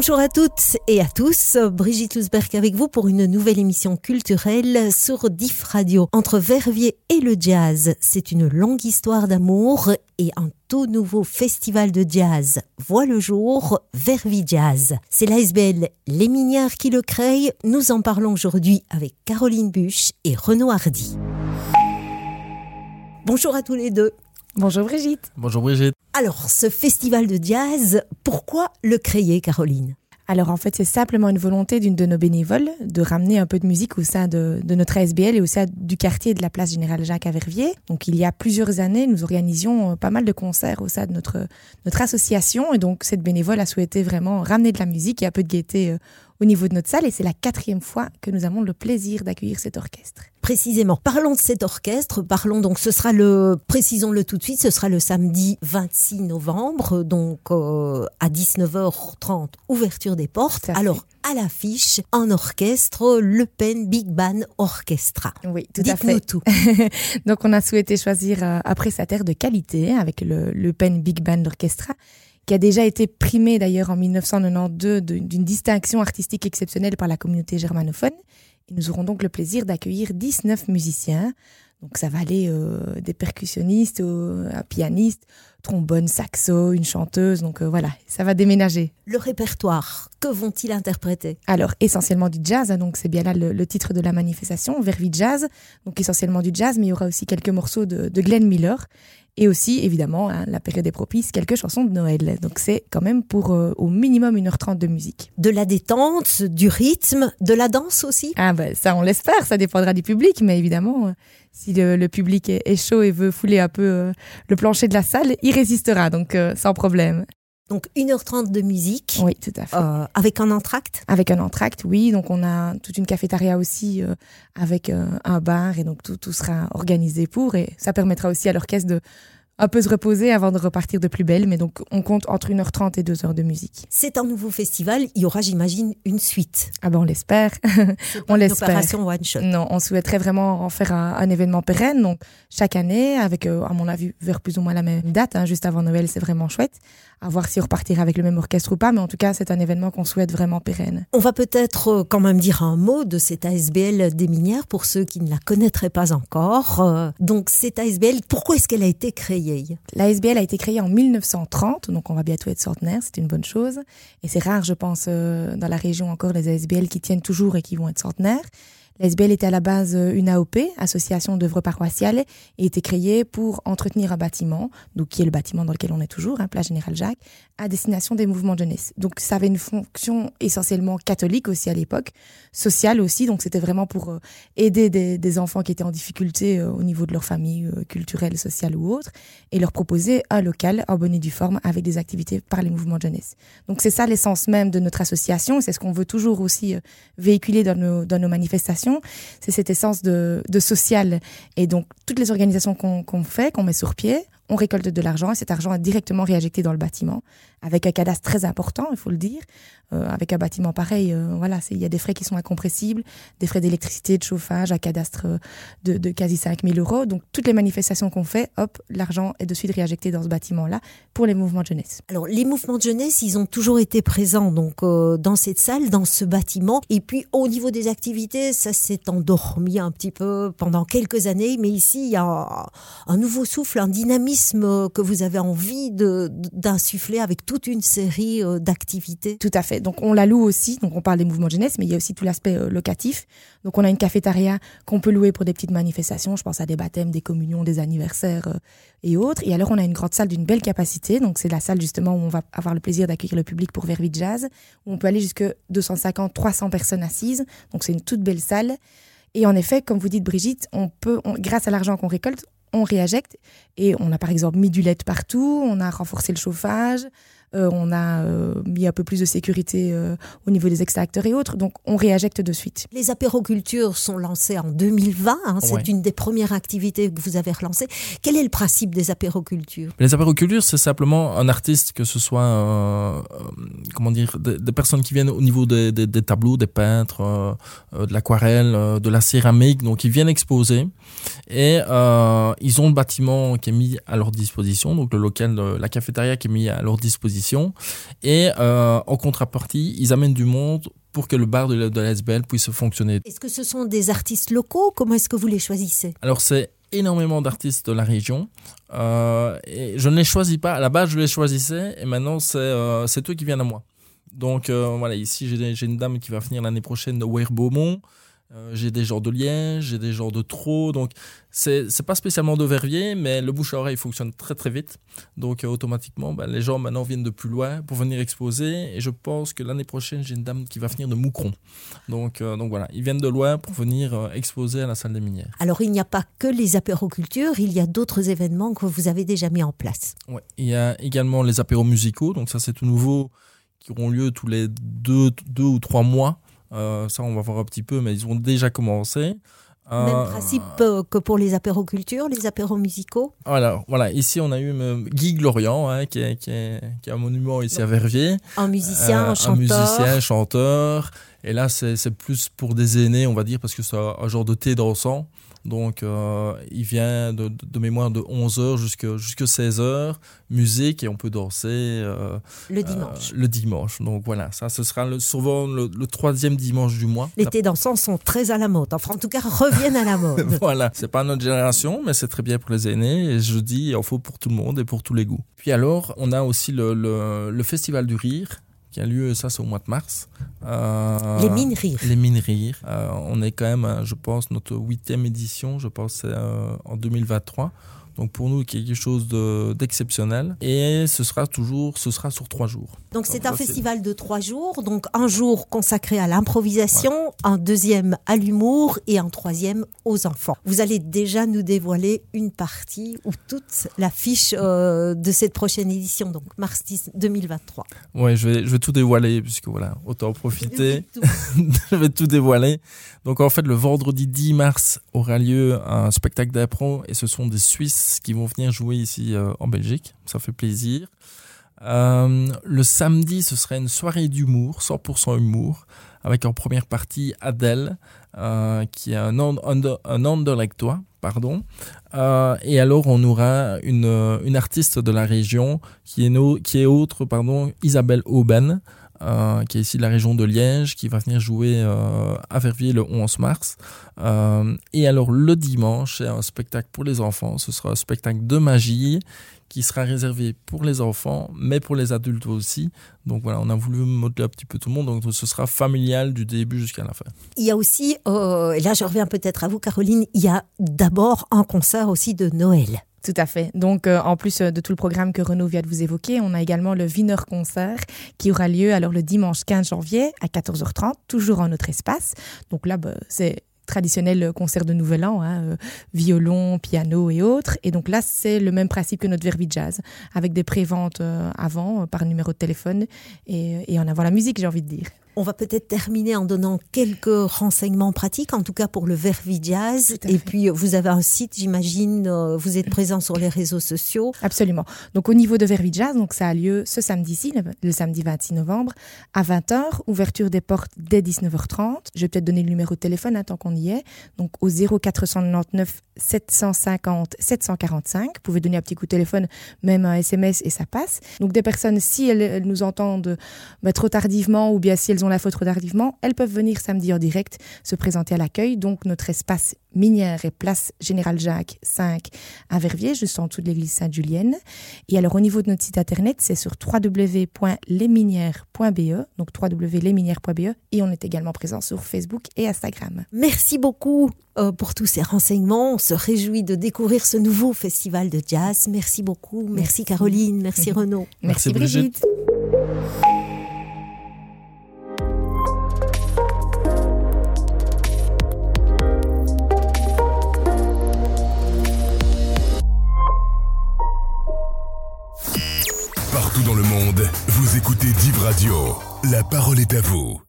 Bonjour à toutes et à tous, Brigitte Lusberg avec vous pour une nouvelle émission culturelle sur DIF Radio. Entre Verviers et le jazz, c'est une longue histoire d'amour et un tout nouveau festival de jazz voit le jour, Vervi Jazz. C'est l'ASBL Les Minières qui le crée. Nous en parlons aujourd'hui avec Caroline Buch et Renaud Hardy. Bonjour à tous les deux. Bonjour Brigitte. Bonjour Brigitte. Alors, ce festival de jazz, pourquoi le créer, Caroline? Alors en fait, c'est simplement une volonté d'une de nos bénévoles de ramener un peu de musique au sein de, notre ASBL et au sein du quartier de la place Générale Jacques à Verviers. Donc il y a plusieurs années, nous organisions euh, pas mal de concerts au sein de notre, notre association et donc cette bénévole a souhaité vraiment ramener de la musique et un peu de gaieté euh, au niveau de notre salle et c'est la quatrième fois que nous avons le plaisir d'accueillir cet orchestre. Précisément, parlons de cet orchestre, parlons donc, ce sera le, précisons-le tout de suite, ce sera le samedi 26 novembre, donc euh, à 19h30, ouverture des portes. Alors, à l'affiche, en orchestre, Le Pen Big Band Orchestra. Oui, tout à fait. tout. donc, on a souhaité choisir euh, prestataire de qualité avec le, le Pen Big Band Orchestra qui a déjà été primé d'ailleurs en 1992 d'une distinction artistique exceptionnelle par la communauté germanophone. Et nous aurons donc le plaisir d'accueillir 19 musiciens. Donc ça va aller euh, des percussionnistes, un pianiste, trombone, saxo, une chanteuse. Donc euh, voilà, ça va déménager. Le répertoire, que vont-ils interpréter? Alors essentiellement du jazz, hein, donc c'est bien là le, titre de la manifestation, Vervi Jazz. Donc essentiellement du jazz, mais il y aura aussi quelques morceaux de, de Glenn Miller et aussi, évidemment, hein, la période est propice, quelques chansons de Noël. Donc c'est quand même pour euh, au minimum 1h30 de musique. De la détente, du rythme, de la danse aussi? Ah ben ça on l'espère, ça dépendra du public, mais évidemment, euh, si le, public est, chaud et veut fouler un peu euh, le plancher de la salle, il résistera, donc sans problème. Donc 1h30 de musique. Oui, tout à fait. Euh, avec un entracte Avec un entracte, oui. Donc on a toute une cafétéria aussi euh, avec euh, un bar et donc tout, tout sera organisé pour et ça permettra aussi à l'orchestre de un peu se reposer avant de repartir de plus belle. Mais donc, on compte entre 1h30 et 2h de musique. C'est un nouveau festival. Il y aura, j'imagine, une suite. Ah ben, on l'espère. on l'espère. opération one shot. Non, on souhaiterait vraiment en faire un, événement pérenne. Donc, chaque année, avec, euh, à mon avis, vers plus ou moins la même date, hein, juste avant Noël, c'est vraiment chouette. À voir si on repartira avec le même orchestre ou pas. Mais en tout cas, c'est un événement qu'on souhaite vraiment pérenne. On va peut-être euh, quand même dire un mot de cette ASBL des minières pour ceux qui ne la connaîtraient pas encore. Euh, donc, cette ASBL, pourquoi est-ce qu'elle a été créée? L'ASBL a été créée en 1930, donc on va bientôt être centenaire, c'est une bonne chose. Et c'est rare, je pense, euh, dans la région encore, les ASBL qui tiennent toujours et qui vont être centenaires. L'ASBL était à la base euh, une AOP, Association d'œuvres paroissiales, et était créée pour entretenir un bâtiment, donc qui est le bâtiment dans lequel on est toujours, hein, Place Général Jacques, à destination des mouvements de jeunesse. Donc ça avait une fonction essentiellement catholique aussi à l'époque, sociale aussi, donc c'était vraiment pour euh, aider des, enfants qui étaient en difficulté euh, au niveau de leur famille culturelle, sociale ou autre, et leur proposer un local en bonne et due forme avec des activités par les mouvements de jeunesse. Donc c'est ça l'essence même de notre association, c'est ce qu'on veut toujours aussi véhiculer dans nos, dans nos manifestations c'est cette essence de, social. Et donc, toutes les organisations qu'on fait, qu'on met sur pied, on récolte de l'argent et cet argent est directement réinjecté dans le bâtiment avec un cadastre très important, il faut le dire. Euh, avec un bâtiment pareil, euh, voilà, il y a des frais qui sont incompressibles, des frais d'électricité, de chauffage, un cadastre euh, de, de quasi 5000 euros. Donc toutes les manifestations qu'on fait, hop, l'argent est de suite réinjecté dans ce bâtiment-là pour les mouvements de jeunesse. Alors les mouvements de jeunesse, ils ont toujours été présents donc dans cette salle, dans ce bâtiment. Et puis au niveau des activités, ça s'est endormi un petit peu pendant quelques années, mais ici il y a un nouveau souffle, un dynamisme que vous avez envie d'insuffler avec toute une série d'activités. Tout à fait. Donc on la loue aussi, donc on parle des mouvements de jeunesse, mais il y a aussi tout l'aspect euh, locatif. Donc on a une cafétéria qu'on peut louer pour des petites manifestations, je pense à des baptêmes, des communions, des anniversaires euh, et autres. Et alors on a une grande salle d'une belle capacité, donc c'est la salle justement où on va avoir le plaisir d'accueillir le public pour Vervi Jazz, où on peut aller jusque 250, 300 personnes assises. Donc c'est une toute belle salle. Et en effet, comme vous dites Brigitte, on peut, grâce à l'argent qu'on récolte, on réinjecte et on a par exemple mis du lait partout, on a renforcé le chauffage, euh, on a euh, mis un peu plus de sécurité euh, au niveau des extracteurs et autres, donc on réinjecte de suite. Les apérocultures sont lancées en 2020, hein, c'est une des premières activités que vous avez relancées. Quel est le principe des apérocultures? Les apérocultures, c'est simplement un artiste, que ce soit comment dire, des, personnes qui viennent au niveau des, des tableaux, des peintres, de l'aquarelle, de la céramique, donc ils viennent exposer et ils ont le bâtiment qui est mis à leur disposition, donc le local, la cafétéria qui est mis à leur disposition édition. Et en contrepartie, ils amènent du monde pour que le bar de, de la puisse fonctionner. Est-ce que ce sont des artistes locaux? Comment est-ce que vous les choisissez? Alors c'est énormément d'artistes de la région. Euh, et je ne les choisis pas. À la base, je les choisissais et maintenant, c'est euh, eux qui viennent à moi. Donc euh, voilà, ici, j'ai une dame qui va venir l'année prochaine de Weir-Beaumont. Euh, j'ai des genres de Liège, j'ai des genres de Trot. Donc, c'est n'est pas spécialement de Verviers, mais le bouche à oreille fonctionne très très vite. Donc, euh, automatiquement, ben, les gens maintenant viennent de plus loin pour venir exposer. Et je pense que l'année prochaine, j'ai une dame qui va venir de Moucron. Donc, euh, donc voilà, ils viennent de loin pour venir exposer à la salle des minières. Alors, il n'y a pas que les apérocultures, il y a d'autres événements que vous avez déjà mis en place. Oui, il y a également les apéros musicaux. Donc, ça, c'est tout nouveau qui auront lieu tous les deux, deux ou trois mois. Euh, ça, on va voir un petit peu, mais ils ont déjà commencé. Même euh, principe euh, que pour les apérocultures, les apéros musicaux Voilà, voilà. ici on a eu Guy Glorian, hein, qui, est, qui, est, qui, est, un monument ici à Verviers. Un musicien, un chanteur. Un musicien, chanteur. Et là, c'est plus pour des aînés, on va dire, parce que c'est un genre de thé dansant. Donc, euh, il vient de, de, mémoire de 11h jusqu'à jusqu 16h, musique, et on peut danser. Euh, le dimanche. Euh, le dimanche. Donc voilà, ça, ce sera le, souvent le, troisième dimanche du mois. Les thés dansants sont très à la mode. Enfin, en tout cas, reviennent à la mode. voilà, c'est pas notre génération, mais c'est très bien pour les aînés. Et je dis, il en faut pour tout le monde et pour tous les goûts. Puis alors, on a aussi le, le Festival du Rire qui a lieu, ça c'est au mois de mars. Euh, les mines rires. Les mines rires. Euh, on est quand même, je pense, notre huitième édition, je pense, euh, en 2023. Donc pour nous, quelque chose d'exceptionnel. et ce sera toujours, ce sera sur trois jours. Donc c'est un festival de trois jours. Donc un jour consacré à l'improvisation, un deuxième à l'humour et un troisième aux enfants. Vous allez déjà nous dévoiler une partie ou toute l'affiche euh, de cette prochaine édition, donc mars 2023. Oui, je vais, je vais tout dévoiler puisque voilà, autant en profiter. je vais tout dévoiler. Donc en fait, le vendredi 10 mars aura lieu un spectacle d'impro et ce sont des Suisses qui vont venir jouer ici euh, en Belgique. Ça fait plaisir. Euh, le samedi, ce serait une soirée d'humour, 100% humour, avec en première partie Adèle, euh, qui est un, under, un pardon. et alors, on aura une, une artiste de la région qui est, no, qui est autre, pardon, Isabelle Auben, euh, qui est ici de la région de Liège, qui va venir jouer euh, à Verviers le 11 mars. Euh, et alors le dimanche, c'est un spectacle pour les enfants. Ce sera un spectacle de magie qui sera réservé pour les enfants, mais pour les adultes aussi. Donc voilà, on a voulu modeler un petit peu tout le monde. Donc ce sera familial du début jusqu'à la fin. Il y a aussi, et là je reviens peut-être à vous Caroline, il y a d'abord un concert aussi de Noël. Tout à fait. Donc, euh, en plus euh, de tout le programme que Renaud vient de vous évoquer, on a également le Wiener Concert qui aura lieu alors le dimanche 15 janvier à 14h30, toujours en notre espace. Donc là, bah, c'est traditionnel concert de Nouvel An, hein, euh, violon, piano et autres. Et donc là, c'est le même principe que notre Verbi Jazz, avec des préventes avant par numéro de téléphone et, et en avant la musique, j'ai envie de dire. On va peut-être terminer en donnant quelques renseignements pratiques, en tout cas pour le Vervi Jazz. Et puis, vous avez un site, j'imagine, euh, vous êtes présent sur les réseaux sociaux. Absolument. Donc, au niveau de Vervi Jazz, donc ça a lieu ce samedi-ci, le, samedi 26 novembre, à 20h, ouverture des portes dès 19h30. Je vais peut-être donner le numéro de téléphone hein, tant qu'on y est. Donc, au 0499 750 745. Vous pouvez donner un petit coup de téléphone, même un SMS et ça passe. Donc, des personnes, si elles, nous entendent bah, trop tardivement ou bien si elles ont la faute tardivement, elles peuvent venir samedi en direct se présenter à l'accueil. Donc notre espace minière est place Général Jacques 5 à Verviers, juste en dessous de l'église Sainte-Julienne. Et alors au niveau de notre site internet, c'est sur www.lesminières.be, donc www.lesminières.be, et on est également présent sur Facebook et Instagram. Merci beaucoup euh, pour tous ces renseignements. On se réjouit de découvrir ce nouveau festival de jazz. Merci beaucoup. Merci, Caroline. Merci Renaud. Merci, Brigitte. Écoutez Div Radio. La parole est à vous.